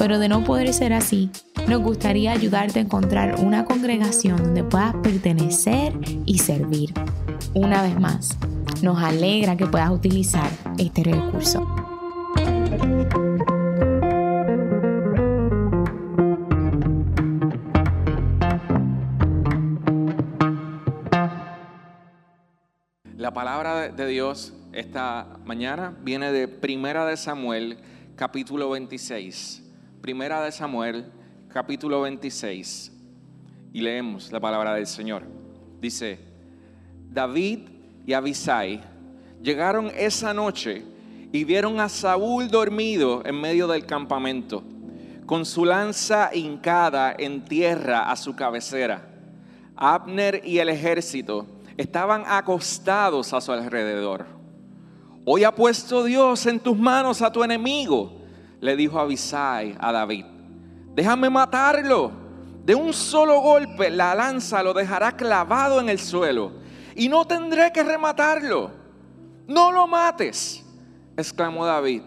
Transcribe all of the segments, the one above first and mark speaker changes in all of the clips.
Speaker 1: pero de no poder ser así, nos gustaría ayudarte a encontrar una congregación donde puedas pertenecer y servir. Una vez más, nos alegra que puedas utilizar este recurso.
Speaker 2: La palabra de Dios esta mañana viene de Primera de Samuel, capítulo 26. Primera de Samuel, capítulo 26. Y leemos la palabra del Señor. Dice, David y Abisai llegaron esa noche y vieron a Saúl dormido en medio del campamento, con su lanza hincada en tierra a su cabecera. Abner y el ejército estaban acostados a su alrededor. Hoy ha puesto Dios en tus manos a tu enemigo, le dijo Abisai a David. Déjame matarlo. De un solo golpe la lanza lo dejará clavado en el suelo y no tendré que rematarlo. No lo mates, exclamó David.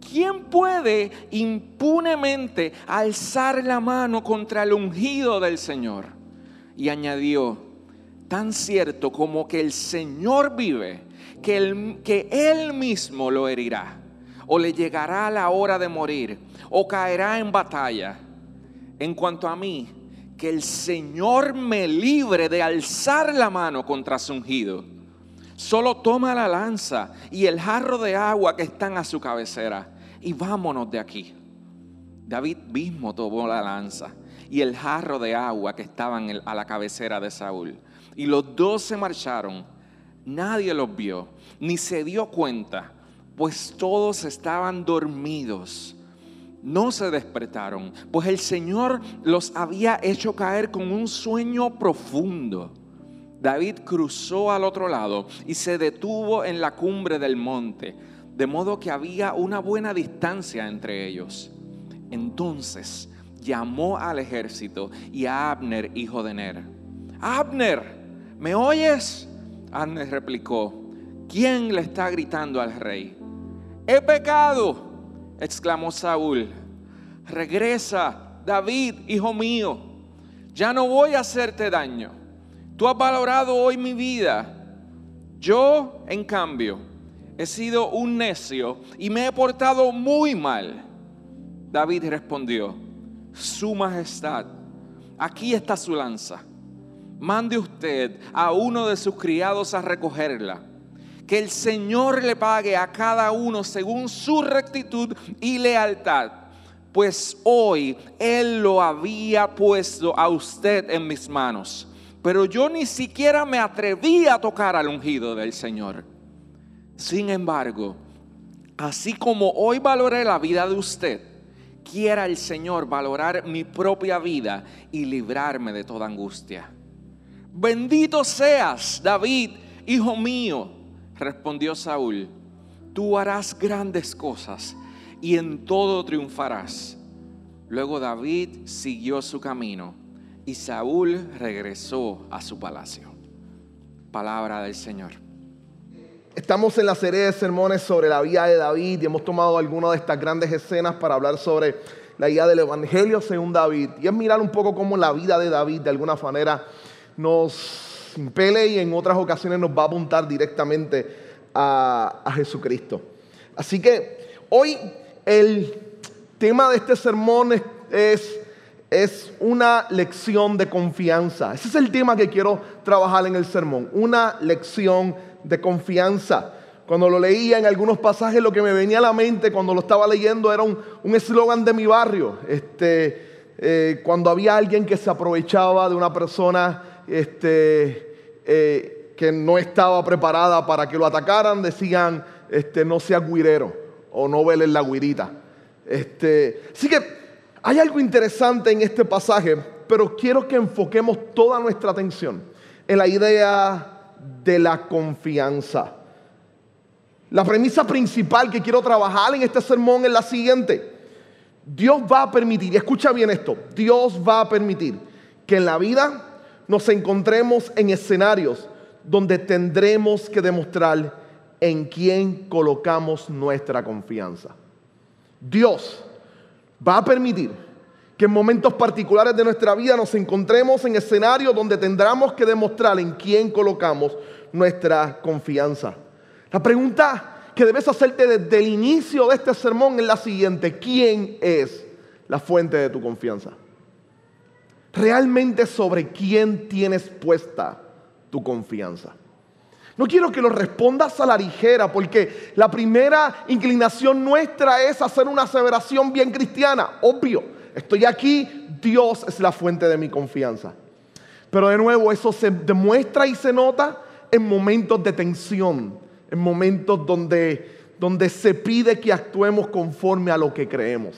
Speaker 2: ¿Quién puede impunemente alzar la mano contra el ungido del Señor? Y añadió, tan cierto como que el Señor vive, que que él mismo lo herirá, o le llegará la hora de morir, o caerá en batalla. En cuanto a mí, que el Señor me libre de alzar la mano contra su ungido. Solo toma la lanza y el jarro de agua que están a su cabecera y vámonos de aquí. David mismo tomó la lanza y el jarro de agua que estaban a la cabecera de Saúl y los dos se marcharon. Nadie los vio, ni se dio cuenta, pues todos estaban dormidos. No se despertaron, pues el Señor los había hecho caer con un sueño profundo. David cruzó al otro lado y se detuvo en la cumbre del monte, de modo que había una buena distancia entre ellos. Entonces llamó al ejército y a Abner, hijo de Ner. Abner, ¿me oyes? Abner replicó, ¿quién le está gritando al rey? He pecado, exclamó Saúl. Regresa, David, hijo mío, ya no voy a hacerte daño. Tú has valorado hoy mi vida. Yo, en cambio, he sido un necio y me he portado muy mal. David respondió, Su Majestad, aquí está su lanza mande usted a uno de sus criados a recogerla. Que el Señor le pague a cada uno según su rectitud y lealtad. Pues hoy Él lo había puesto a usted en mis manos. Pero yo ni siquiera me atreví a tocar al ungido del Señor. Sin embargo, así como hoy valoré la vida de usted, quiera el Señor valorar mi propia vida y librarme de toda angustia. Bendito seas, David, hijo mío, respondió Saúl. Tú harás grandes cosas y en todo triunfarás. Luego David siguió su camino y Saúl regresó a su palacio. Palabra del Señor.
Speaker 3: Estamos en la serie de sermones sobre la vida de David y hemos tomado algunas de estas grandes escenas para hablar sobre la idea del Evangelio según David. Y es mirar un poco cómo la vida de David de alguna manera nos impele y en otras ocasiones nos va a apuntar directamente a, Jesucristo. Así que hoy el tema de este sermón es, es una lección de confianza. Ese es el tema que quiero trabajar en el sermón, una lección de confianza. Cuando lo leía en algunos pasajes, lo que me venía a la mente cuando lo estaba leyendo era un eslogan de mi barrio. Este, eh, cuando había alguien que se aprovechaba de una persona este, eh, que no estaba preparada para que lo atacaran, decían, este, no sea guirero o no veles la guirita. Este, así que hay algo interesante en este pasaje pero quiero que enfoquemos toda nuestra atención en la idea de la confianza. La premisa principal que quiero trabajar en este sermón es la siguiente. Dios va a permitir, y escucha bien esto, Dios va a permitir que en la vida nos encontremos en escenarios donde tendremos que demostrar en quién colocamos nuestra confianza. Dios va a permitir que en momentos particulares de nuestra vida nos encontremos en escenarios donde tendremos que demostrar en quién colocamos nuestra confianza. La pregunta que debes hacerte desde el inicio de este sermón es la siguiente. ¿Quién es la fuente de tu confianza? Realmente sobre quién tienes puesta tu confianza. No quiero que lo respondas a la ligera, porque la primera inclinación nuestra es hacer una aseveración bien cristiana. Obvio, estoy aquí, Dios es la fuente de mi confianza. Pero de nuevo, eso se demuestra y se nota en momentos de tensión, en momentos donde, donde se pide que actuemos conforme a lo que creemos.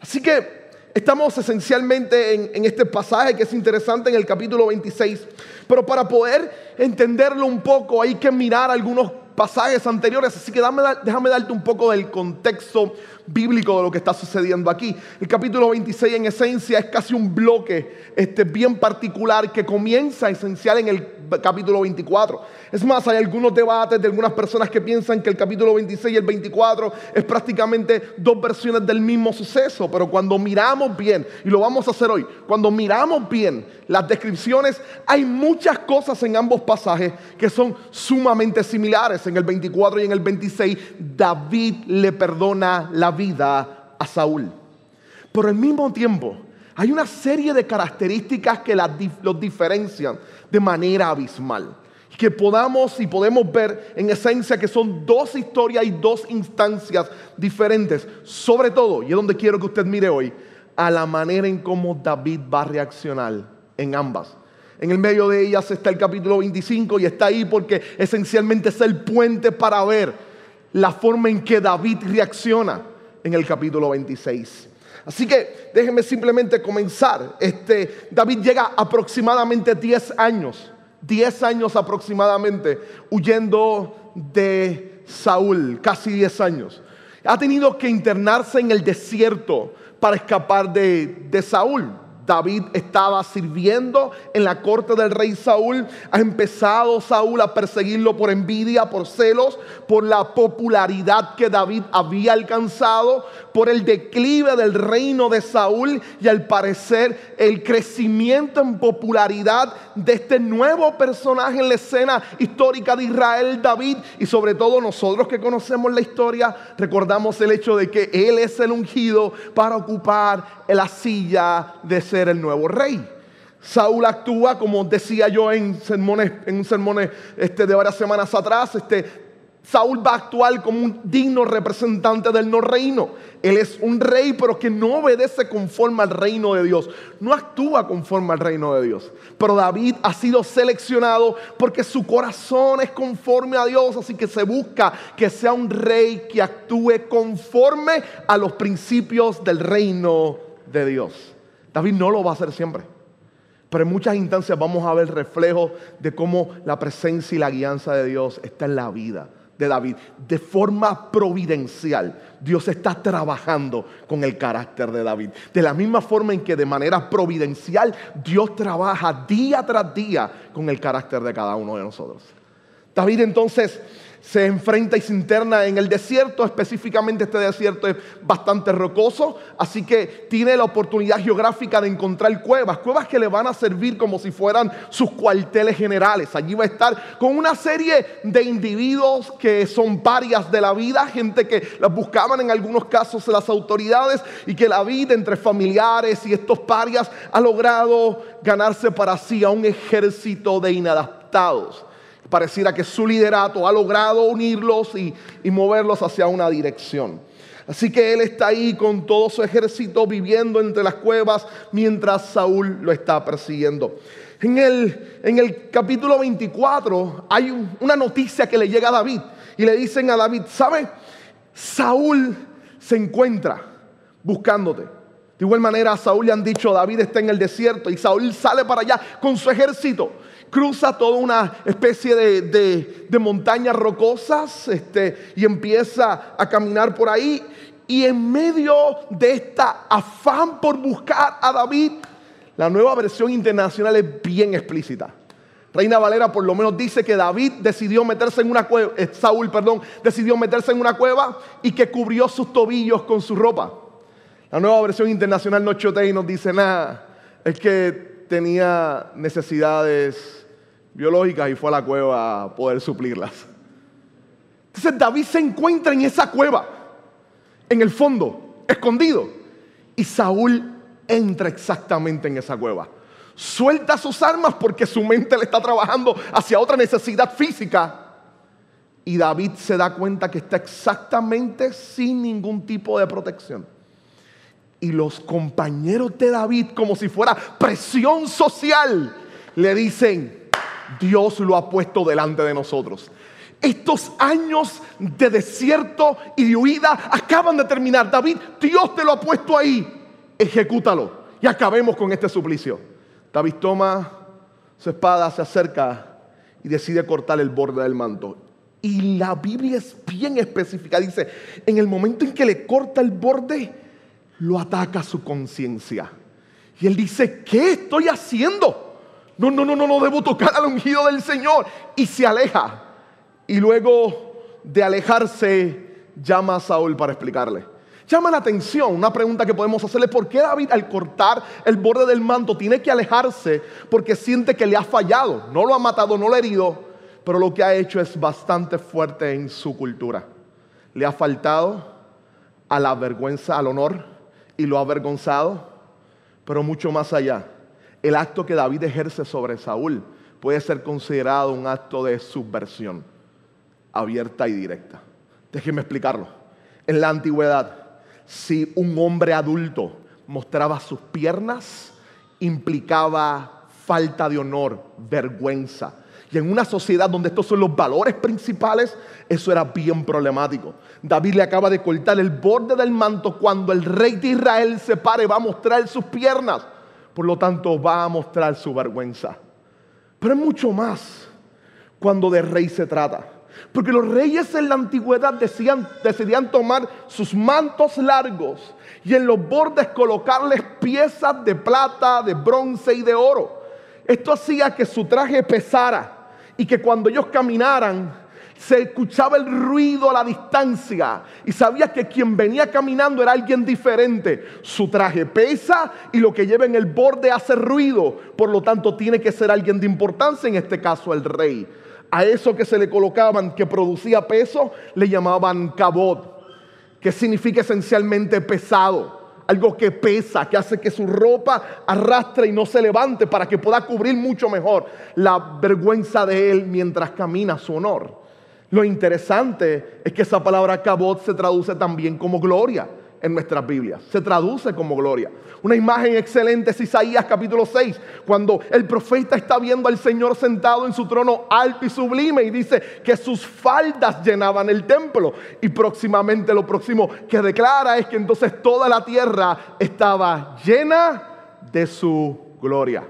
Speaker 3: Así que estamos esencialmente en, este pasaje que es interesante en el capítulo 26, pero para poder entenderlo un poco hay que mirar algunos pasajes anteriores, así que déjame darte un poco del contexto bíblico de lo que está sucediendo aquí. El capítulo 26 en esencia es casi un bloque este, bien particular que comienza esencial en el capítulo 24. Es más, hay algunos debates de algunas personas que piensan que el capítulo 26 y el 24 es prácticamente dos versiones del mismo suceso, pero cuando miramos bien, y lo vamos a hacer hoy, cuando miramos bien las descripciones, hay muchas cosas en ambos pasajes que son sumamente similares. En el 24 y en el 26, David le perdona la vida a Saúl. Pero al mismo tiempo, hay una serie de características que los diferencian de manera abismal. Que podamos y podemos ver en esencia que son dos historias y dos instancias diferentes. Sobre todo, y es donde quiero que usted mire hoy, a la manera en cómo David va a reaccionar en ambas. En el medio de ellas está el capítulo 25 y está ahí porque esencialmente es el puente para ver la forma en que David reacciona en el capítulo 26. Así que déjenme simplemente comenzar. Este, David llega aproximadamente 10 años, 10 años aproximadamente, huyendo de Saúl, casi 10 años. Ha tenido que internarse en el desierto para escapar de, de Saúl. David estaba sirviendo en la corte del rey Saúl. Ha empezado Saúl a perseguirlo por envidia, por celos, por la popularidad que David había alcanzado, por el declive del reino de Saúl y al parecer el crecimiento en popularidad de este nuevo personaje en la escena histórica de Israel, David. Y sobre todo nosotros que conocemos la historia, recordamos el hecho de que él es el ungido para ocupar la silla de ser el nuevo rey. Saúl actúa, como decía yo en sermones, en un sermón este, de varias semanas atrás, este, Saúl va a actuar como un digno representante del no reino. Él es un rey, pero que no obedece conforme al reino de Dios. No actúa conforme al reino de Dios. Pero David ha sido seleccionado porque su corazón es conforme a Dios. Así que se busca que sea un rey que actúe conforme a los principios del reino de Dios. David no lo va a hacer siempre. Pero en muchas instancias vamos a ver reflejo de cómo la presencia y la guianza de Dios está en la vida de David. De forma providencial, Dios está trabajando con el carácter de David. De la misma forma en que de manera providencial Dios trabaja día tras día con el carácter de cada uno de nosotros. David entonces se enfrenta y se interna en el desierto, específicamente este desierto es bastante rocoso, así que tiene la oportunidad geográfica de encontrar cuevas, cuevas que le van a servir como si fueran sus cuarteles generales. Allí va a estar con una serie de individuos que son parias de la vida, gente que las buscaban en algunos casos las autoridades y que la vida entre familiares y estos parias ha logrado ganarse para sí a un ejército de inadaptados pareciera que su liderato ha logrado unirlos y, moverlos hacia una dirección. Así que él está ahí con todo su ejército viviendo entre las cuevas mientras Saúl lo está persiguiendo. En el, en el capítulo 24 hay una noticia que le llega a David y le dicen a David, ¿sabe? Saúl se encuentra buscándote. De igual manera a Saúl le han dicho, David está en el desierto y Saúl sale para allá con su ejército. Cruza toda una especie de, montañas rocosas este, y empieza a caminar por ahí. Y en medio de esta afán por buscar a David, la nueva versión internacional es bien explícita. Reina Valera por lo menos dice que David decidió meterse en una cueva, eh, Saúl, perdón, decidió meterse en una cueva y que cubrió sus tobillos con su ropa. La nueva versión internacional no chotea y nos dice nada. Es que tenía necesidades biológicas y fue a la cueva a poder suplirlas. Entonces David se encuentra en esa cueva, en el fondo, escondido. Y Saúl entra exactamente en esa cueva. Suelta sus armas porque su mente le está trabajando hacia otra necesidad física. Y David se da cuenta que está exactamente sin ningún tipo de protección y los compañeros de David, como si fuera presión social, le dicen, Dios lo ha puesto delante de nosotros. Estos años de desierto y de huida acaban de terminar. David, Dios te lo ha puesto ahí. Ejecútalo y acabemos con este suplicio. David toma su espada, se acerca y decide cortar el borde del manto. Y la Biblia es bien específica. Dice, en el momento en que le corta el borde, lo ataca su conciencia. Y él dice, ¿qué estoy haciendo? No, no, no, no, no debo tocar al ungido del Señor. Y se aleja. Y luego de alejarse, llama a Saúl para explicarle. Llama la atención una pregunta que podemos hacerle, ¿por qué David al cortar el borde del manto tiene que alejarse porque siente que le ha fallado? No lo ha matado, no lo ha herido, pero lo que ha hecho es bastante fuerte en su cultura. Le ha faltado a la vergüenza, al honor, y lo ha avergonzado, pero mucho más allá. El acto que David ejerce sobre Saúl puede ser considerado un acto de subversión abierta y directa. Déjenme explicarlo. En la antigüedad, si un hombre adulto mostraba sus piernas, implicaba falta de honor, vergüenza, y en una sociedad donde estos son los valores principales, eso era bien problemático. David le acaba de cortar el borde del manto cuando el rey de Israel se pare, va a mostrar sus piernas. Por lo tanto, va a mostrar su vergüenza. Pero es mucho más cuando de rey se trata. Porque los reyes en la antigüedad decían, decidían tomar sus mantos largos y en los bordes colocarles piezas de plata, de bronce y de oro. Esto hacía que su traje pesara y que cuando ellos caminaran se escuchaba el ruido a la distancia y sabía que quien venía caminando era alguien diferente. Su traje pesa y lo que lleva en el borde hace ruido, por lo tanto tiene que ser alguien de importancia, en este caso el rey. A eso que se le colocaban, que producía peso, le llamaban cabot, que significa esencialmente pesado algo que pesa, que hace que su ropa arrastre y no se levante para que pueda cubrir mucho mejor la vergüenza de él mientras camina su honor. Lo interesante es que esa palabra cabot se traduce también como gloria en nuestras Biblias. Se traduce como gloria. Una imagen excelente es Isaías capítulo 6, cuando el profeta está viendo al Señor sentado en su trono alto y sublime y dice que sus faldas llenaban el templo. Y próximamente lo próximo que declara es que entonces toda la tierra estaba llena de su gloria.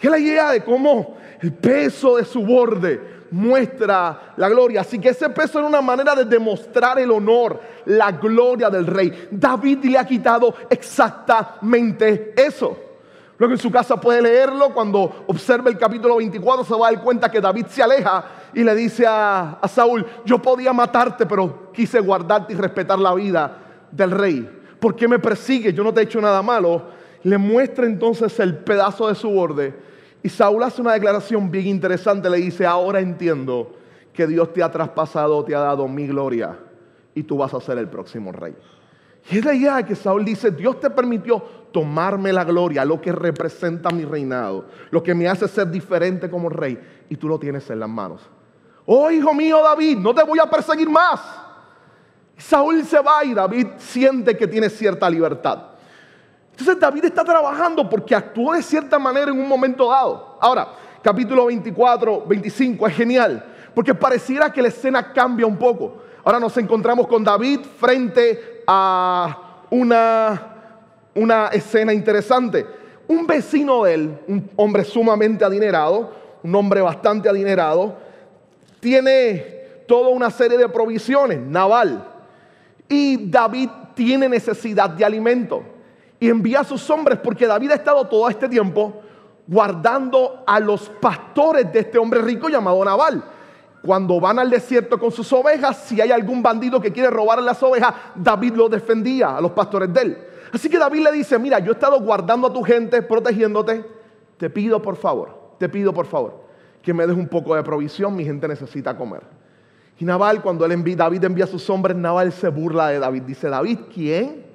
Speaker 3: Y es la idea de cómo el peso de su borde muestra la gloria. Así que ese peso era una manera de demostrar el honor, la gloria del rey. David le ha quitado exactamente eso. Luego en su casa puede leerlo, cuando observe el capítulo 24 se va a dar cuenta que David se aleja y le dice a, a Saúl, yo podía matarte, pero quise guardarte y respetar la vida del rey. ¿Por qué me persigue? Yo no te he hecho nada malo. Le muestra entonces el pedazo de su borde y Saúl hace una declaración bien interesante, le dice, ahora entiendo que Dios te ha traspasado, te ha dado mi gloria y tú vas a ser el próximo rey. Y es la idea que Saúl dice, Dios te permitió tomarme la gloria, lo que representa mi reinado, lo que me hace ser diferente como rey, y tú lo tienes en las manos. Oh, hijo mío David, no te voy a perseguir más. Saúl se va y David siente que tiene cierta libertad. Entonces David está trabajando porque actuó de cierta manera en un momento dado. Ahora, capítulo 24, 25 es genial, porque pareciera que la escena cambia un poco. Ahora nos encontramos con David frente a una una escena interesante. Un vecino de él, un hombre sumamente adinerado, un hombre bastante adinerado, tiene toda una serie de provisiones, naval. Y David tiene necesidad de alimento. Y envía a sus hombres porque David ha estado todo este tiempo guardando a los pastores de este hombre rico llamado Naval. Cuando van al desierto con sus ovejas, si hay algún bandido que quiere robar las ovejas, David lo defendía a los pastores de él. Así que David le dice, mira, yo he estado guardando a tu gente, protegiéndote. Te pido por favor, te pido por favor, que me des un poco de provisión, mi gente necesita comer. Y Naval, cuando David envía a sus hombres, Naval se burla de David. Dice, David, ¿quién?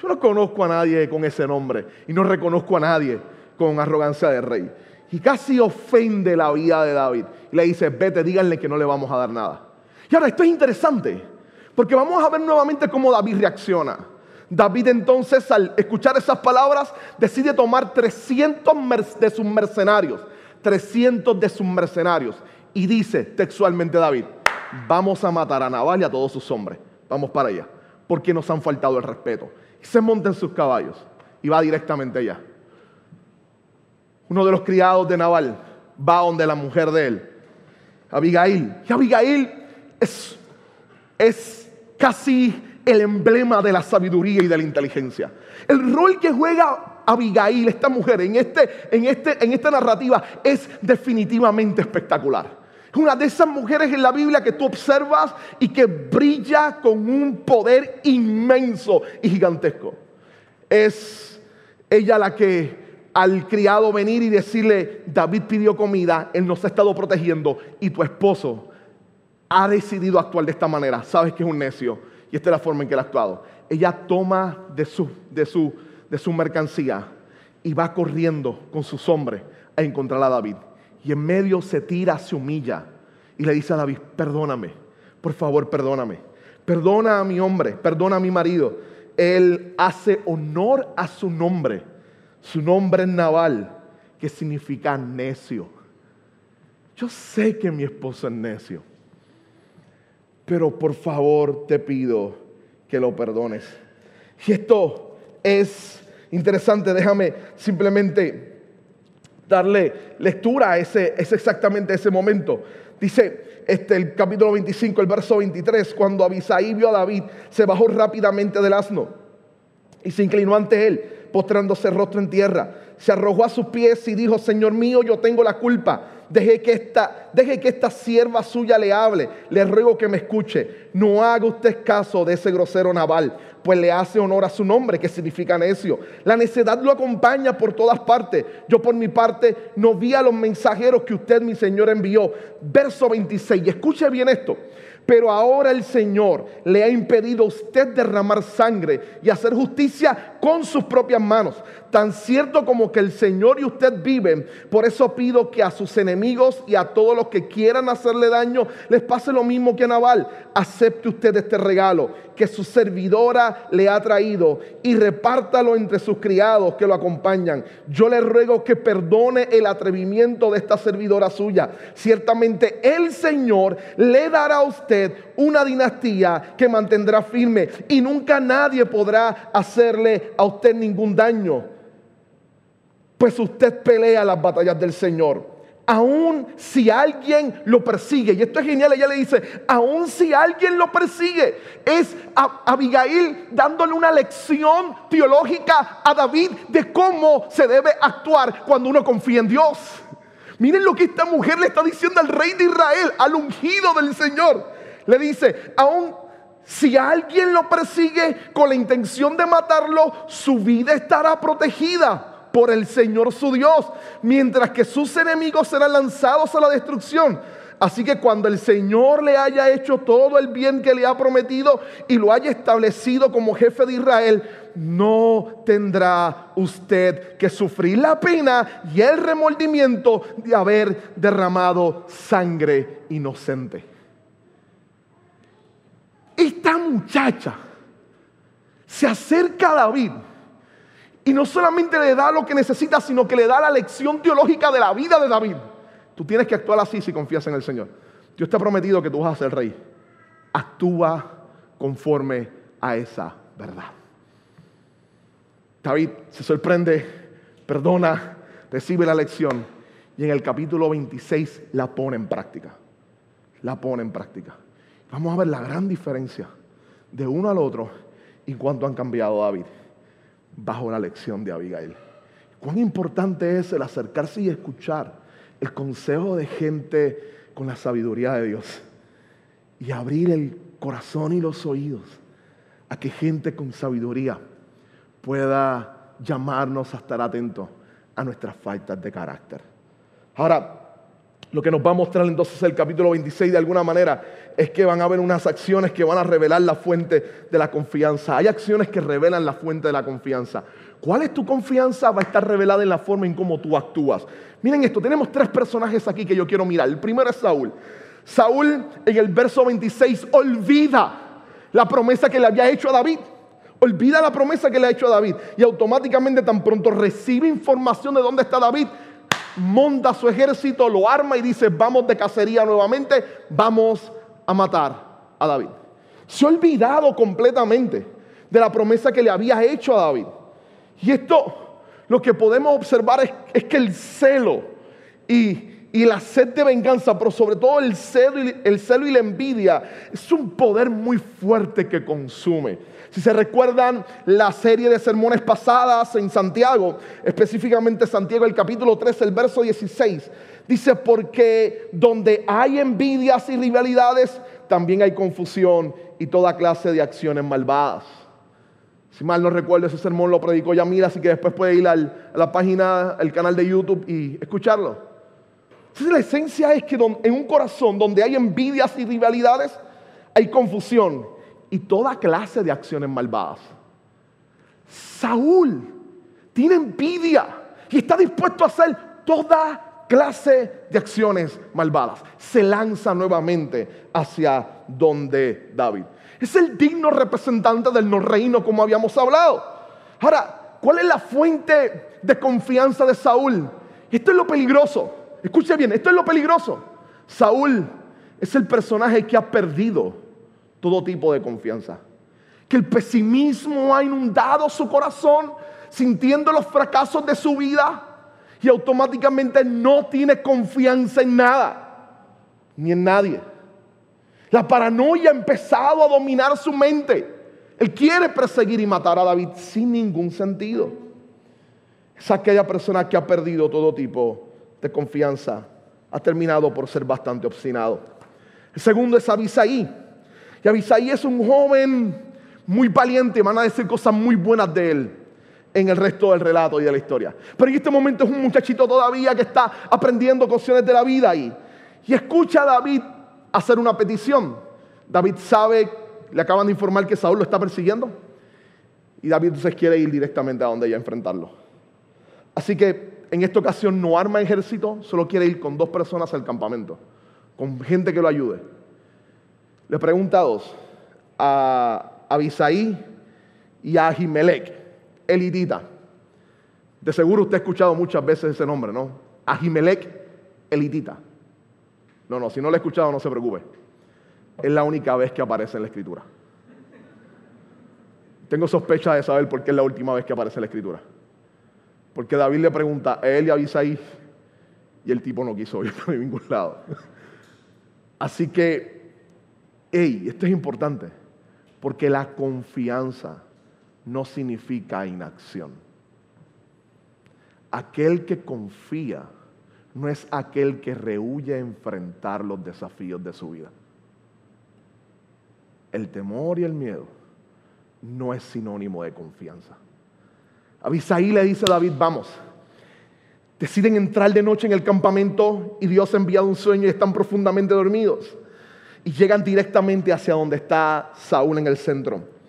Speaker 3: Yo no conozco a nadie con ese nombre y no reconozco a nadie con arrogancia de rey. Y casi ofende la vida de David. Y le dice, vete, díganle que no le vamos a dar nada. Y ahora esto es interesante, porque vamos a ver nuevamente cómo David reacciona. David entonces al escuchar esas palabras decide tomar 300 de sus mercenarios, 300 de sus mercenarios. Y dice textualmente David, vamos a matar a Nabal y a todos sus hombres. Vamos para allá, porque nos han faltado el respeto. Se monta en sus caballos y va directamente allá. Uno de los criados de Nabal va donde la mujer de él, Abigail. Y Abigail es, es casi el emblema de la sabiduría y de la inteligencia. El rol que juega Abigail, esta mujer, en, este, en, este, en esta narrativa es definitivamente espectacular. Una de esas mujeres en la Biblia que tú observas y que brilla con un poder inmenso y gigantesco. Es ella la que al criado venir y decirle, David pidió comida, él nos ha estado protegiendo y tu esposo ha decidido actuar de esta manera. Sabes que es un necio y esta es la forma en que él ha actuado. Ella toma de su, de su, de su mercancía y va corriendo con sus hombres a encontrar a David. Y en medio se tira, se humilla y le dice a David, perdóname, por favor, perdóname. Perdona a mi hombre, perdona a mi marido. Él hace honor a su nombre. Su nombre es Naval, que significa necio. Yo sé que mi esposo es necio, pero por favor te pido que lo perdones. Y esto es interesante, déjame simplemente darle lectura a ese, es exactamente ese momento. Dice este, el capítulo 25, el verso 23, cuando Abisaí vio a David, se bajó rápidamente del asno y se inclinó ante él, postrándose rostro en tierra. Se arrojó a sus pies y dijo, Señor mío, yo tengo la culpa. Deje que, esta, deje que esta sierva suya le hable. Le ruego que me escuche. No haga usted caso de ese grosero naval pues le hace honor a su nombre, que significa necio. La necedad lo acompaña por todas partes. Yo por mi parte no vi a los mensajeros que usted, mi Señor, envió. Verso 26, escuche bien esto. Pero ahora el Señor le ha impedido a usted derramar sangre y hacer justicia con sus propias manos. Tan cierto como que el Señor y usted viven. Por eso pido que a sus enemigos y a todos los que quieran hacerle daño les pase lo mismo que a Naval. Acepte usted este regalo que su servidora le ha traído y repártalo entre sus criados que lo acompañan. Yo le ruego que perdone el atrevimiento de esta servidora suya. Ciertamente el Señor le dará a usted una dinastía que mantendrá firme y nunca nadie podrá hacerle a usted ningún daño. Pues usted pelea las batallas del Señor aún si alguien lo persigue, y esto es genial, ella le dice, aún si alguien lo persigue, es Abigail dándole una lección teológica a David de cómo se debe actuar cuando uno confía en Dios. Miren lo que esta mujer le está diciendo al rey de Israel, al ungido del Señor. Le dice, aún si alguien lo persigue con la intención de matarlo, su vida estará protegida por el Señor su Dios, mientras que sus enemigos serán lanzados a la destrucción. Así que cuando el Señor le haya hecho todo el bien que le ha prometido y lo haya establecido como jefe de Israel, no tendrá usted que sufrir la pena y el remordimiento de haber derramado sangre inocente. Esta muchacha se acerca a David y no solamente le da lo que necesita, sino que le da la lección teológica de la vida de David. Tú tienes que actuar así si confías en el Señor. Dios te ha prometido que tú vas a ser rey. Actúa conforme a esa verdad. David se sorprende, perdona, recibe la lección y en el capítulo 26 la pone en práctica. La pone en práctica. Vamos a ver la gran diferencia de uno al otro y cuánto han cambiado David bajo la lección de Abigail. Cuán importante es el acercarse y escuchar el consejo de gente con la sabiduría de Dios y abrir el corazón y los oídos a que gente con sabiduría pueda llamarnos a estar atentos a nuestras faltas de carácter. Ahora, lo que nos va a mostrar entonces el capítulo 26 de alguna manera es que van a haber unas acciones que van a revelar la fuente de la confianza. Hay acciones que revelan la fuente de la confianza. ¿Cuál es tu confianza? Va a estar revelada en la forma en cómo tú actúas. Miren esto, tenemos tres personajes aquí que yo quiero mirar. El primero es Saúl. Saúl en el verso 26 olvida la promesa que le había hecho a David. Olvida la promesa que le ha hecho a David y automáticamente tan pronto recibe información de dónde está David, monta su ejército, lo arma y dice, vamos de cacería nuevamente, vamos a matar a David. Se ha olvidado completamente de la promesa que le había hecho a David. Y esto, lo que podemos observar es, que el celo y, la sed de venganza, pero sobre todo el celo, y, el celo y la envidia, es un poder muy fuerte que consume. Si se recuerdan la serie de sermones pasadas en Santiago, específicamente Santiago el capítulo 3, el verso 16, dice, porque donde hay envidias y rivalidades, también hay confusión y toda clase de acciones malvadas. Si mal no recuerdo, ese sermón lo predicó Yamira, así que después puede ir a la página, al canal de YouTube y escucharlo. Entonces la esencia es que en un corazón donde hay envidias y rivalidades, hay confusión y toda clase de acciones malvadas. Saúl tiene envidia y está dispuesto a hacer toda clase de acciones malvadas. Se lanza nuevamente hacia donde David. Es el digno representante del no reino como habíamos hablado. Ahora, ¿cuál es la fuente de confianza de Saúl? Esto es lo peligroso. Escuche bien, esto es lo peligroso. Saúl es el personaje que ha perdido todo tipo de confianza. Que el pesimismo ha inundado su corazón, sintiendo los fracasos de su vida y automáticamente no tiene confianza en nada, ni en nadie. La paranoia ha empezado a dominar su mente. Él quiere perseguir y matar a David sin ningún sentido. Es aquella persona que ha perdido todo tipo de confianza. Ha terminado por ser bastante obstinado. El segundo es Abisaí. Y Abisaí es un joven muy valiente. Van a decir cosas muy buenas de él en el resto del relato y de la historia. Pero en este momento es un muchachito todavía que está aprendiendo cuestiones de la vida y, y escucha a David hacer una petición. David sabe, le acaban de informar que Saúl lo está persiguiendo. Y David entonces quiere ir directamente a donde ella enfrentarlo. Así que en esta ocasión no arma ejército, solo quiere ir con dos personas al campamento, con gente que lo ayude. Le pregunta a dos, a Abisaí y a Ahimelech, elitita. De seguro usted ha escuchado muchas veces ese nombre, ¿no? Ahimelech, elitita. No, no, si no lo he escuchado, no se preocupe. Es la única vez que aparece en la escritura. Tengo sospecha de saber por qué es la última vez que aparece en la escritura. Porque David le pregunta a él y a Abisaí y el tipo no quiso ir por ningún lado. Así que, hey, esto es importante, porque la confianza no significa inacción. Aquel que confía no es aquel que rehuye enfrentar los desafíos de su vida. El temor y el miedo no es sinónimo de confianza. Abisaí le dice a David, vamos, deciden entrar de noche en el campamento y Dios ha enviado un sueño y están profundamente dormidos. Y llegan directamente hacia donde está Saúl en el centro.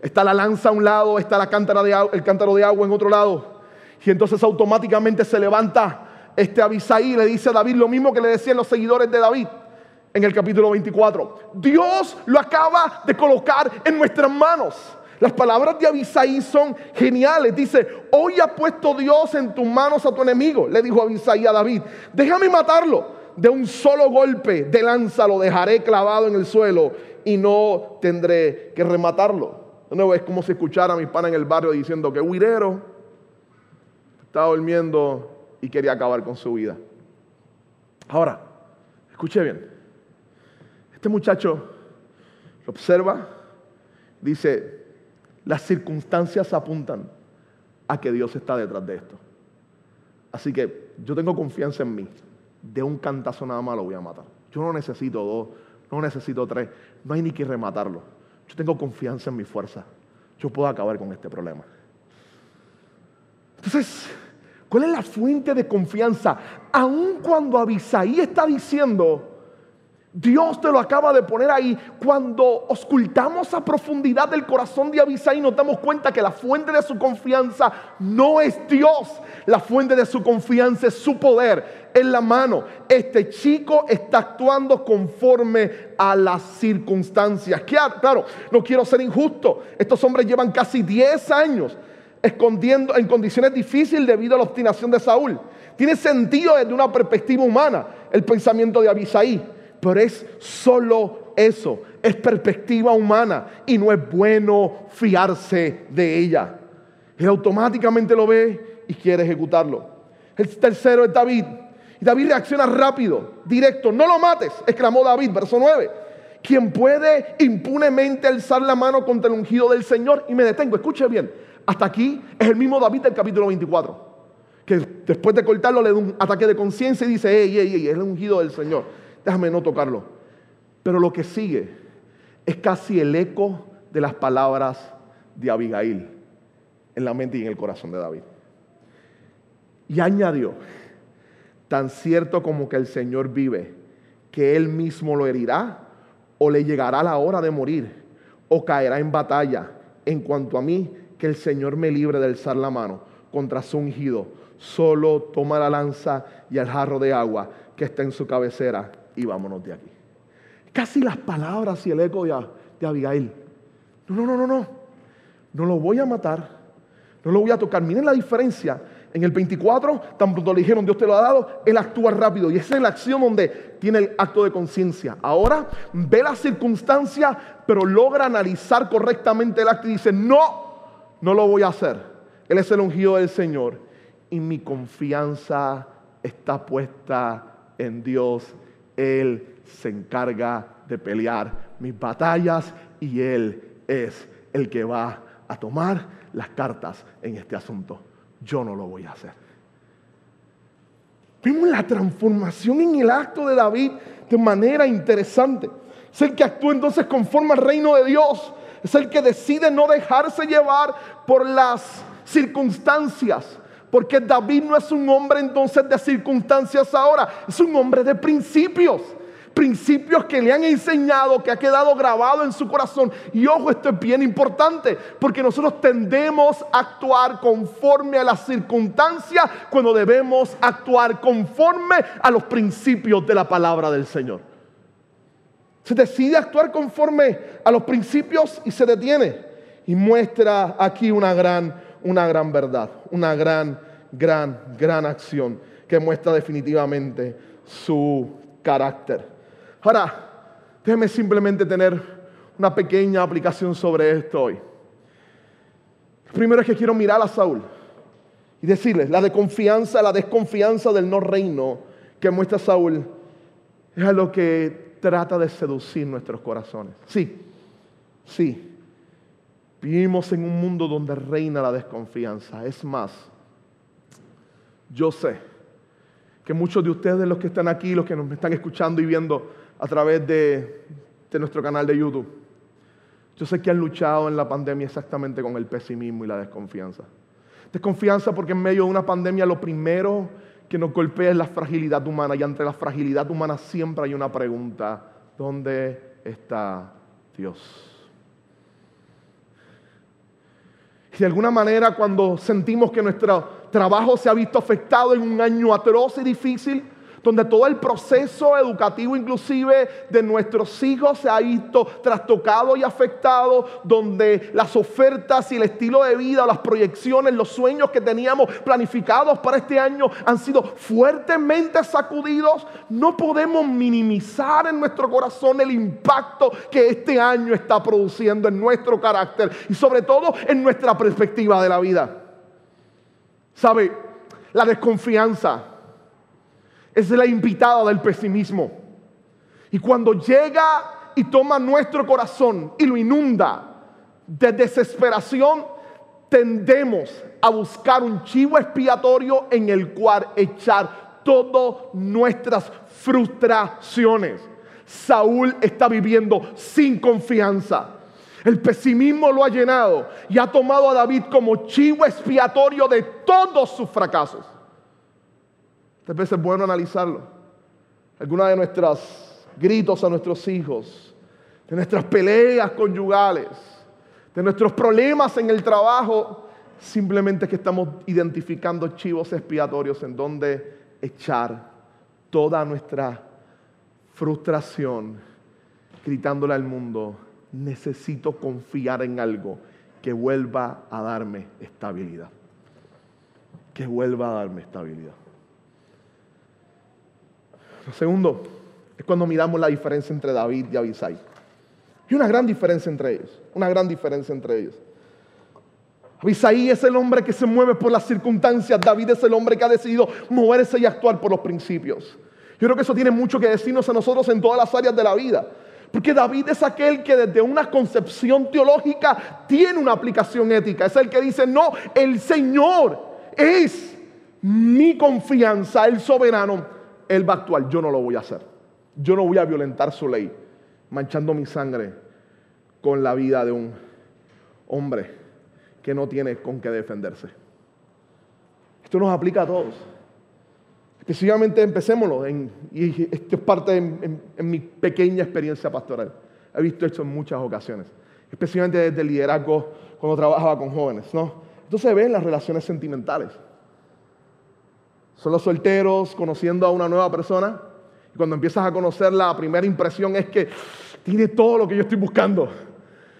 Speaker 3: Está la lanza a un lado, está el cántaro de agua en otro lado. Y entonces automáticamente se levanta este Abisaí le dice a David lo mismo que le decían los seguidores de David en el capítulo 24. Dios lo acaba de colocar en nuestras manos. Las palabras de Abisaí son geniales. Dice, hoy ha puesto Dios en tus manos a tu enemigo, le dijo Abisaí a David. Déjame matarlo. De un solo golpe de lanza lo dejaré clavado en el suelo y no tendré que rematarlo. Nuevo, es como si escuchara a mis panas en el barrio diciendo que huirero estaba durmiendo y quería acabar con su vida. Ahora, escuche bien. Este muchacho lo observa, dice, las circunstancias apuntan a que Dios está detrás de esto. Así que yo tengo confianza en mí. De un cantazo nada más lo voy a matar. Yo no necesito dos, no necesito tres, no hay ni que rematarlo. Yo tengo confianza en mi fuerza. Yo puedo acabar con este problema. Entonces, ¿cuál es la fuente de confianza? Aun cuando Abisaí está diciendo, Dios te lo acaba de poner ahí. Cuando oscultamos a profundidad del corazón de Abisai, nos damos cuenta que la fuente de su confianza no es Dios. La fuente de su confianza es su poder en la mano. Este chico está actuando conforme a las circunstancias. Claro, no quiero ser injusto. Estos hombres llevan casi 10 años escondiendo en condiciones difíciles debido a la obstinación de Saúl. Tiene sentido desde una perspectiva humana el pensamiento de Abisai pero es solo eso, es perspectiva humana y no es bueno fiarse de ella. Él automáticamente lo ve y quiere ejecutarlo. El tercero es David. Y David reacciona rápido, directo. No lo mates, exclamó David, verso 9. Quien puede impunemente alzar la mano contra el ungido del Señor. Y me detengo, escuche bien. Hasta aquí es el mismo David del capítulo 24. Que después de cortarlo le da un ataque de conciencia y dice, ey, ey, ey, es el ungido del Señor déjame no tocarlo. Pero lo que sigue es casi el eco de las palabras de Abigail en la mente y en el corazón de David. Y añadió, tan cierto como que el Señor vive, que Él mismo lo herirá o le llegará la hora de morir o caerá en batalla. En cuanto a mí, que el Señor me libre de alzar la mano contra su ungido. Solo toma la lanza y el jarro de agua que está en su cabecera y vámonos de aquí. Casi las palabras y el eco de, Abigail. No, no, no, no, no. No lo voy a matar. No lo voy a tocar. Miren la diferencia. En el 24, tan pronto le dijeron, Dios te lo ha dado, él actúa rápido. Y esa es la acción donde tiene el acto de conciencia. Ahora ve la circunstancia, pero logra analizar correctamente el acto y dice, no, no lo voy a hacer. Él es el ungido del Señor. Y mi confianza está puesta en Dios él se encarga de pelear mis batallas y Él es el que va a tomar las cartas en este asunto. Yo no lo voy a hacer. Vimos la transformación en el acto de David de manera interesante. Es el que actúa entonces conforme al reino de Dios. Es el que decide no dejarse llevar por las circunstancias. Porque David no es un hombre entonces de circunstancias ahora, es un hombre de principios. Principios que le han enseñado, que ha quedado grabado en su corazón. Y ojo, esto es bien importante, porque nosotros tendemos a actuar conforme a las circunstancias cuando debemos actuar conforme a los principios de la palabra del Señor. Se decide actuar conforme a los principios y se detiene. Y muestra aquí una gran una gran verdad, una gran, gran, gran acción que muestra definitivamente su carácter. Ahora, déjeme simplemente tener una pequeña aplicación sobre esto hoy. Primero es que quiero mirar a Saúl y decirle, la desconfianza, la desconfianza del no reino que muestra Saúl es a lo que trata de seducir nuestros corazones. Sí, sí, Vivimos en un mundo donde reina la desconfianza. Es más, yo sé que muchos de ustedes, los que están aquí, los que nos están escuchando y viendo a través de, nuestro canal de YouTube, yo sé que han luchado en la pandemia exactamente con el pesimismo y la desconfianza. Desconfianza porque en medio de una pandemia lo primero que nos golpea es la fragilidad humana y ante la fragilidad humana siempre hay una pregunta, ¿dónde está Dios? De alguna manera cuando sentimos que nuestro trabajo se ha visto afectado en un año atroz y difícil, donde todo el proceso educativo inclusive de nuestros hijos se ha visto trastocado y afectado, donde las ofertas y el estilo de vida, las proyecciones, los sueños que teníamos planificados para este año han sido fuertemente sacudidos, no podemos minimizar en nuestro corazón el impacto que este año está produciendo en nuestro carácter y sobre todo en nuestra perspectiva de la vida. ¿Sabe? La desconfianza es la invitada del pesimismo. Y cuando llega y toma nuestro corazón y lo inunda de desesperación, tendemos a buscar un chivo expiatorio en el cual echar todas nuestras frustraciones. Saúl está viviendo sin confianza. El pesimismo lo ha llenado y ha tomado a David como chivo expiatorio de todos sus fracasos. Tal vez es bueno analizarlo. Algunos de nuestros gritos a nuestros hijos, de nuestras peleas conyugales, de nuestros problemas en el trabajo, simplemente que estamos identificando chivos expiatorios en donde echar toda nuestra frustración, gritándole al mundo, necesito confiar en algo que vuelva a darme estabilidad. Que vuelva a darme estabilidad. Segundo es cuando miramos la diferencia entre David y Abisai. Hay una gran diferencia entre ellos, una gran diferencia entre ellos. Abisai es el hombre que se mueve por las circunstancias, David es el hombre que ha decidido moverse y actuar por los principios. Yo creo que eso tiene mucho que decirnos a nosotros en todas las áreas de la vida. Porque David es aquel que desde una concepción teológica tiene una aplicación ética. Es el que dice, no, el Señor es mi confianza, el soberano él va a actuar, yo no lo voy a hacer. Yo no voy a violentar su ley, manchando mi sangre con la vida de un hombre que no tiene con qué defenderse. Esto nos aplica a todos. Específicamente empecémoslo, y esto es parte de mi pequeña experiencia pastoral. He visto esto en muchas ocasiones, especialmente desde liderazgo cuando trabajaba con jóvenes. ¿no? Entonces se ven las relaciones sentimentales. Son los solteros conociendo a una nueva persona. Y cuando empiezas a conocerla, la primera impresión es que tiene todo lo que yo estoy buscando.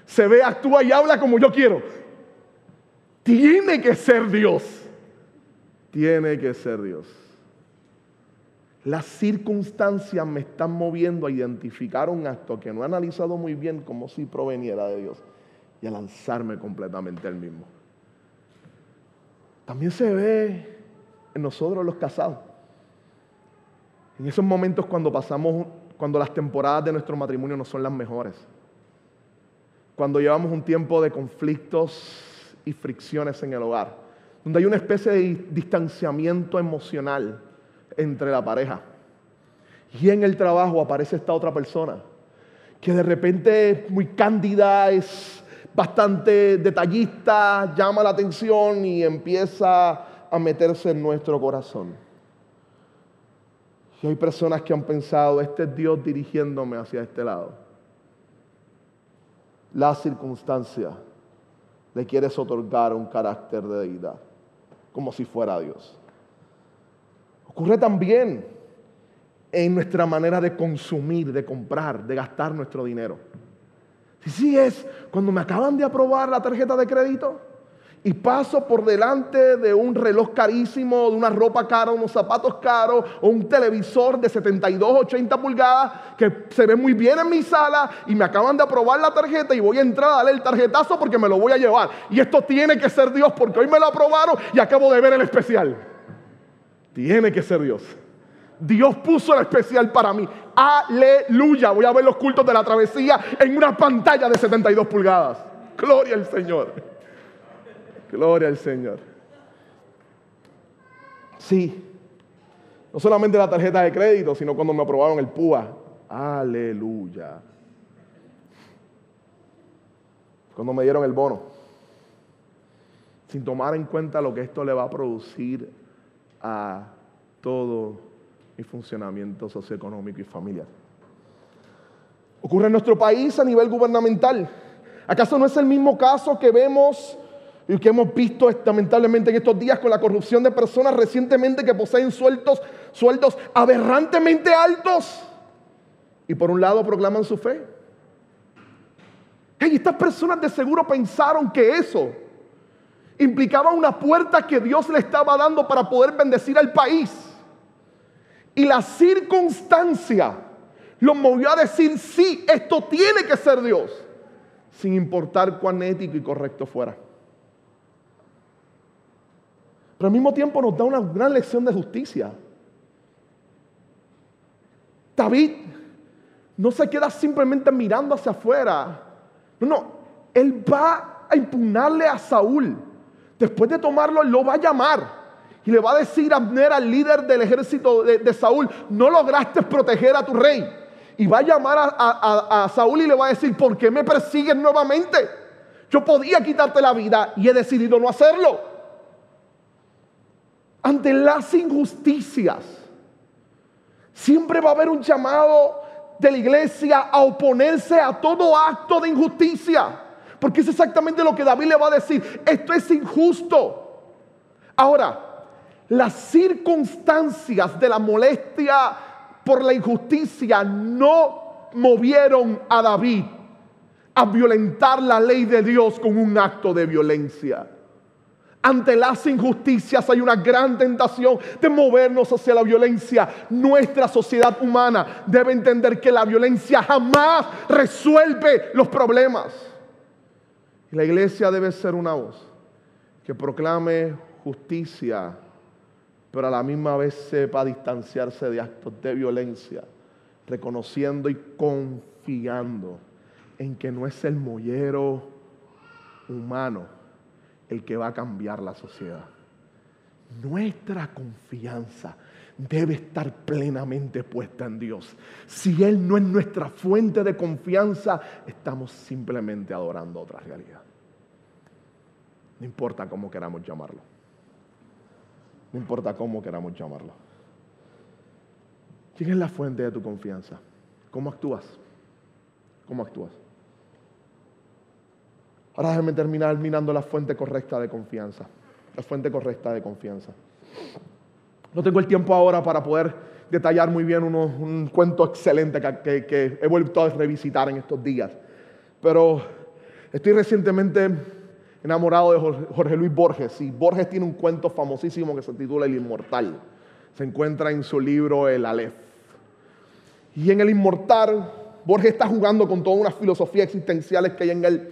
Speaker 3: Se ve, actúa y habla como yo quiero. Tiene que ser Dios. Tiene que ser Dios. Las circunstancias me están moviendo a identificar un acto que no he analizado muy bien como si proveniera de Dios y a lanzarme completamente al mismo. También se ve nosotros los casados. En esos momentos cuando pasamos, cuando las temporadas de nuestro matrimonio no son las mejores. Cuando llevamos un tiempo de conflictos y fricciones en el hogar. Donde hay una especie de distanciamiento emocional entre la pareja. Y en el trabajo aparece esta otra persona que de repente es muy cándida, es bastante detallista, llama la atención y empieza a meterse en nuestro corazón. Y hay personas que han pensado, este es Dios dirigiéndome hacia este lado. La circunstancia le quieres otorgar un carácter de deidad, como si fuera Dios. Ocurre también en nuestra manera de consumir, de comprar, de gastar nuestro dinero. Si sí es cuando me acaban de aprobar la tarjeta de crédito, y paso por delante de un reloj carísimo, de una ropa cara, unos zapatos caros o un televisor de 72, 80 pulgadas que se ve muy bien en mi sala y me acaban de aprobar la tarjeta y voy a entrar a darle el tarjetazo porque me lo voy a llevar. Y esto tiene que ser Dios porque hoy me lo aprobaron y acabo de ver el especial. Tiene que ser Dios. Dios puso el especial para mí. Aleluya. Voy a ver los cultos de la travesía en una pantalla de 72 pulgadas. Gloria al Señor. Gloria al Señor. Sí. No solamente la tarjeta de crédito, sino cuando me aprobaron el PUA. Aleluya. Cuando me dieron el bono. Sin tomar en cuenta lo que esto le va a producir a todo mi funcionamiento socioeconómico y familiar. Ocurre en nuestro país a nivel gubernamental. ¿Acaso no es el mismo caso que vemos y que hemos visto lamentablemente en estos días con la corrupción de personas recientemente que poseen sueldos, sueldos aberrantemente altos y por un lado proclaman su fe. Hey, estas personas de seguro pensaron que eso implicaba una puerta que Dios le estaba dando para poder bendecir al país. Y la circunstancia los movió a decir, sí, esto tiene que ser Dios, sin importar cuán ético y correcto fuera. Pero al mismo tiempo nos da una gran lección de justicia. David no se queda simplemente mirando hacia afuera. No, no, él va a impugnarle a Saúl. Después de tomarlo, lo va a llamar. Y le va a decir a Abner, al líder del ejército de, Saúl, no lograste proteger a tu rey. Y va a llamar a, a Saúl y le va a decir, ¿por qué me persigues nuevamente? Yo podía quitarte la vida y he decidido no hacerlo ante las injusticias, siempre va a haber un llamado de la iglesia a oponerse a todo acto de injusticia. Porque es exactamente lo que David le va a decir. Esto es injusto. Ahora, las circunstancias de la molestia por la injusticia no movieron a David a violentar la ley de Dios con un acto de violencia. Ante las injusticias hay una gran tentación de movernos hacia la violencia. Nuestra sociedad humana debe entender que la violencia jamás resuelve los problemas. Y la iglesia debe ser una voz que proclame justicia, pero a la misma vez sepa distanciarse de actos de violencia, reconociendo y confiando en que no es el mollero humano el que va a cambiar la sociedad. Nuestra confianza debe estar plenamente puesta en Dios. Si Él no es nuestra fuente de confianza, estamos simplemente adorando otra realidad. No importa cómo queramos llamarlo. No importa cómo queramos llamarlo. ¿Quién es la fuente de tu confianza? ¿Cómo actúas? ¿Cómo actúas? Ahora déjame terminar mirando la fuente correcta de confianza. La fuente correcta de confianza. No tengo el tiempo ahora para poder detallar muy bien un cuento excelente que, que, he vuelto a revisitar en estos días. Pero estoy recientemente enamorado de Jorge Luis Borges. Y Borges tiene un cuento famosísimo que se titula El Inmortal. Se encuentra en su libro El Aleph. Y en El Inmortal, Borges está jugando con toda una filosofía existenciales que hay en él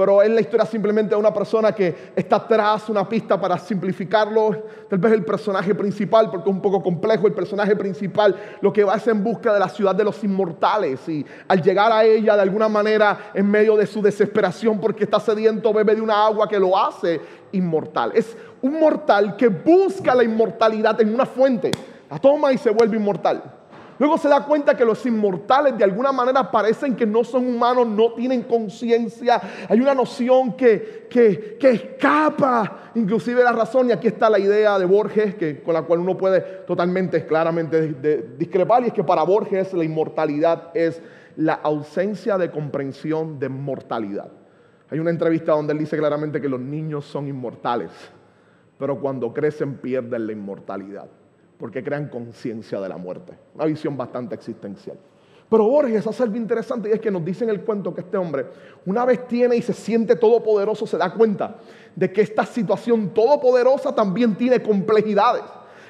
Speaker 3: pero es la historia simplemente de una persona que está tras una pista para simplificarlo. Tal vez el personaje principal, porque es un poco complejo, el personaje principal lo que va es en busca de la ciudad de los inmortales y al llegar a ella de alguna manera en medio de su desesperación porque está sediento bebe de una agua que lo hace inmortal. Es un mortal que busca la inmortalidad en una fuente, la toma y se vuelve inmortal. Luego se da cuenta que los inmortales de alguna manera parecen que no son humanos, no tienen conciencia. Hay una noción que, que, escapa inclusive la razón. Y aquí está la idea de Borges, que, con la cual uno puede totalmente, claramente discrepar. Y es que para Borges la inmortalidad es la ausencia de comprensión de mortalidad. Hay una entrevista donde él dice claramente que los niños son inmortales, pero cuando crecen pierden la inmortalidad porque crean conciencia de la muerte. Una visión bastante existencial. Pero Borges hace algo interesante y es que nos dice en el cuento que este hombre, una vez tiene y se siente todopoderoso, se da cuenta de que esta situación todopoderosa también tiene complejidades.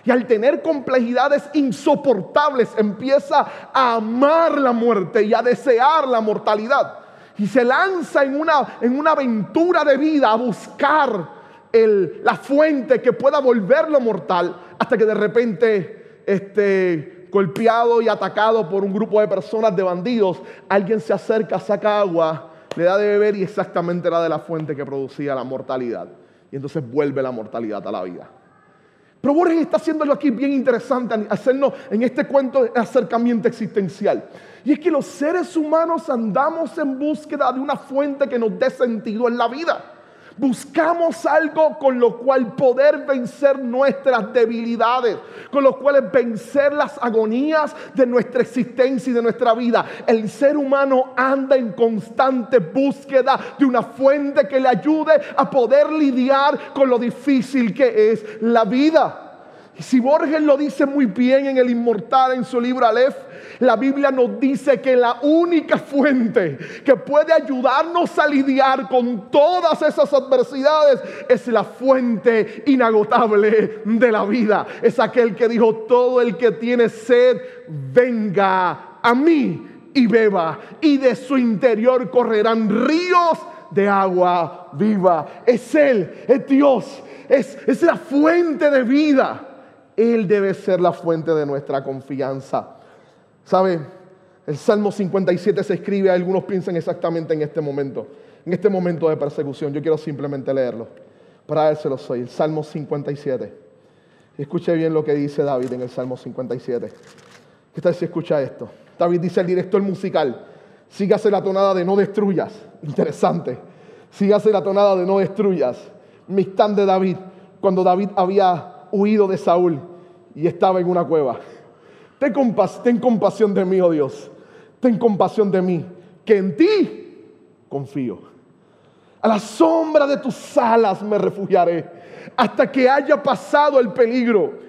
Speaker 3: Y al tener complejidades insoportables, empieza a amar la muerte y a desear la mortalidad. Y se lanza en una, en una aventura de vida a buscar la fuente que pueda volverlo mortal hasta que de repente, este, golpeado y atacado por un grupo de personas, de bandidos, alguien se acerca, saca agua, le da de beber y exactamente era de la fuente que producía la mortalidad. Y entonces vuelve la mortalidad a la vida. Pero Borges está haciéndolo aquí bien interesante, hacernos en este cuento de acercamiento existencial. Y es que los seres humanos andamos en búsqueda de una fuente que nos dé sentido en la vida. Buscamos algo con lo cual poder vencer nuestras debilidades, con lo cual vencer las agonías de nuestra existencia y de nuestra vida. El ser humano anda en constante búsqueda de una fuente que le ayude a poder lidiar con lo difícil que es la vida. Si Borges lo dice muy bien en el Inmortal, en su libro Aleph, la Biblia nos dice que la única fuente que puede ayudarnos a lidiar con todas esas adversidades es la fuente inagotable de la vida. Es aquel que dijo, todo el que tiene sed, venga a mí y beba. Y de su interior correrán ríos de agua viva. Es Él, es Dios, es, es la fuente de vida. Él debe ser la fuente de nuestra confianza. ¿Sabe? El Salmo 57 se escribe, algunos piensan exactamente en este momento, en este momento de persecución. Yo quiero simplemente leerlo. Para él lo soy. El Salmo 57. Escuche bien lo que dice David en el Salmo 57. ¿Qué tal si escucha esto? David dice el director musical, sígase la tonada de no destruyas. Interesante. Sígase la tonada de no destruyas. Mistán de David, cuando David había huido de Saúl y estaba en una cueva. Ten, compasión de mí, oh Dios. Ten compasión de mí, que en ti confío. A la sombra de tus alas me refugiaré hasta que haya pasado el peligro.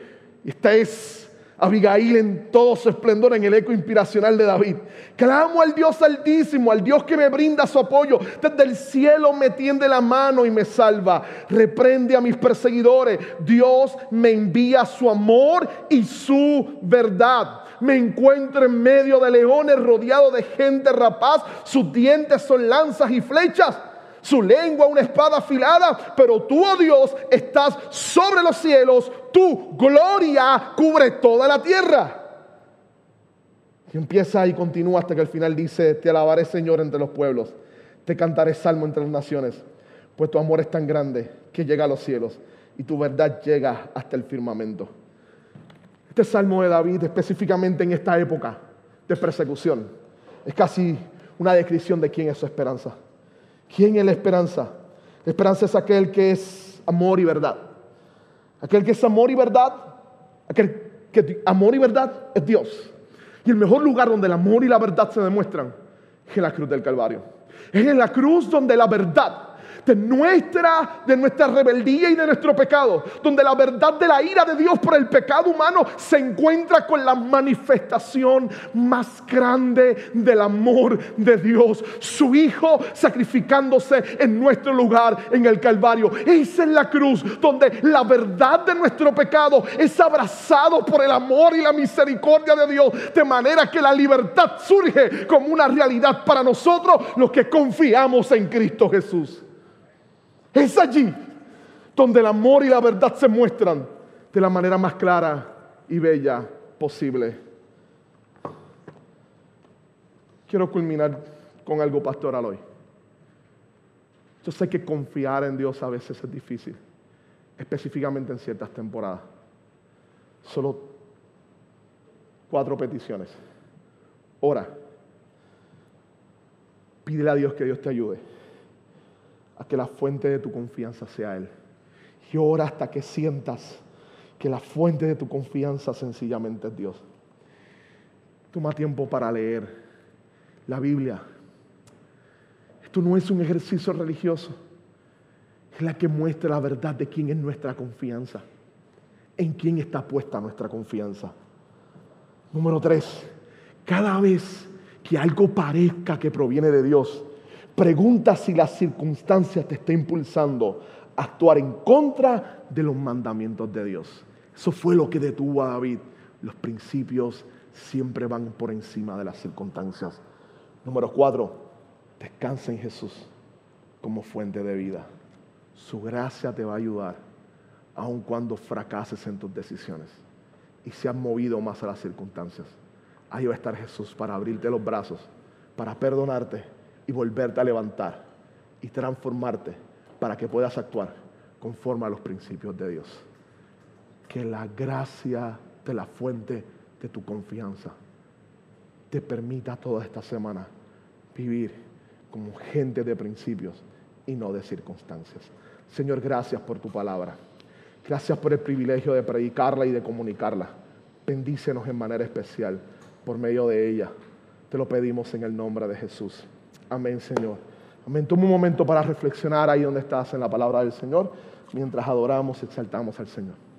Speaker 3: Esta es Abigail en todo su esplendor en el eco inspiracional de David. Clamo al Dios altísimo, al Dios que me brinda su apoyo. Desde el cielo me tiende la mano y me salva. Reprende a mis perseguidores. Dios me envía su amor y su verdad. Me encuentro en medio de leones rodeado de gente rapaz. Sus dientes son lanzas y flechas su lengua una espada afilada, pero tú, oh Dios, estás sobre los cielos, tu gloria cubre toda la tierra. Y empieza y continúa hasta que al final dice, te alabaré Señor entre los pueblos, te cantaré salmo entre las naciones, pues tu amor es tan grande que llega a los cielos y tu verdad llega hasta el firmamento. Este salmo de David, específicamente en esta época de persecución, es casi una descripción de quién es su esperanza. ¿Quién es la esperanza? La esperanza es aquel que es amor y verdad. Aquel que es amor y verdad, aquel que amor y verdad es Dios. Y el mejor lugar donde el amor y la verdad se demuestran es en la cruz del Calvario. Es en la cruz donde la verdad de nuestra, de nuestra rebeldía y de nuestro pecado, donde la verdad de la ira de Dios por el pecado humano se encuentra con la manifestación más grande del amor de Dios, su Hijo sacrificándose en nuestro lugar en el Calvario. Esa es la cruz donde la verdad de nuestro pecado es abrazado por el amor y la misericordia de Dios, de manera que la libertad surge como una realidad para nosotros los que confiamos en Cristo Jesús. Es allí donde el amor y la verdad se muestran de la manera más clara y bella posible. Quiero culminar con algo pastoral hoy. Yo sé que confiar en Dios a veces es difícil, específicamente en ciertas temporadas. Solo cuatro peticiones. Ora. Pídele a Dios que Dios te ayude a que la fuente de tu confianza sea Él. Y ora hasta que sientas que la fuente de tu confianza sencillamente es Dios. Toma tiempo para leer la Biblia. Esto no es un ejercicio religioso. Es la que muestra la verdad de quién es nuestra confianza. En quién está puesta nuestra confianza. Número tres, cada vez que algo parezca que proviene de Dios, Pregunta si la circunstancia te está impulsando a actuar en contra de los mandamientos de Dios. Eso fue lo que detuvo a David. Los principios siempre van por encima de las circunstancias. Número cuatro, descansa en Jesús como fuente de vida. Su gracia te va a ayudar aun cuando fracases en tus decisiones y se han movido más a las circunstancias. Ahí va a estar Jesús para abrirte los brazos, para perdonarte y volverte a levantar y transformarte para que puedas actuar conforme a los principios de Dios. Que la gracia de la fuente de tu confianza te permita toda esta semana vivir como gente de principios y no de circunstancias. Señor, gracias por tu palabra. Gracias por el privilegio de predicarla y de comunicarla. Bendícenos en manera especial por medio de ella. Te lo pedimos en el nombre de Jesús. Amén, Señor. Amén. Toma un momento para reflexionar ahí donde estás en la palabra del Señor mientras adoramos y exaltamos al Señor.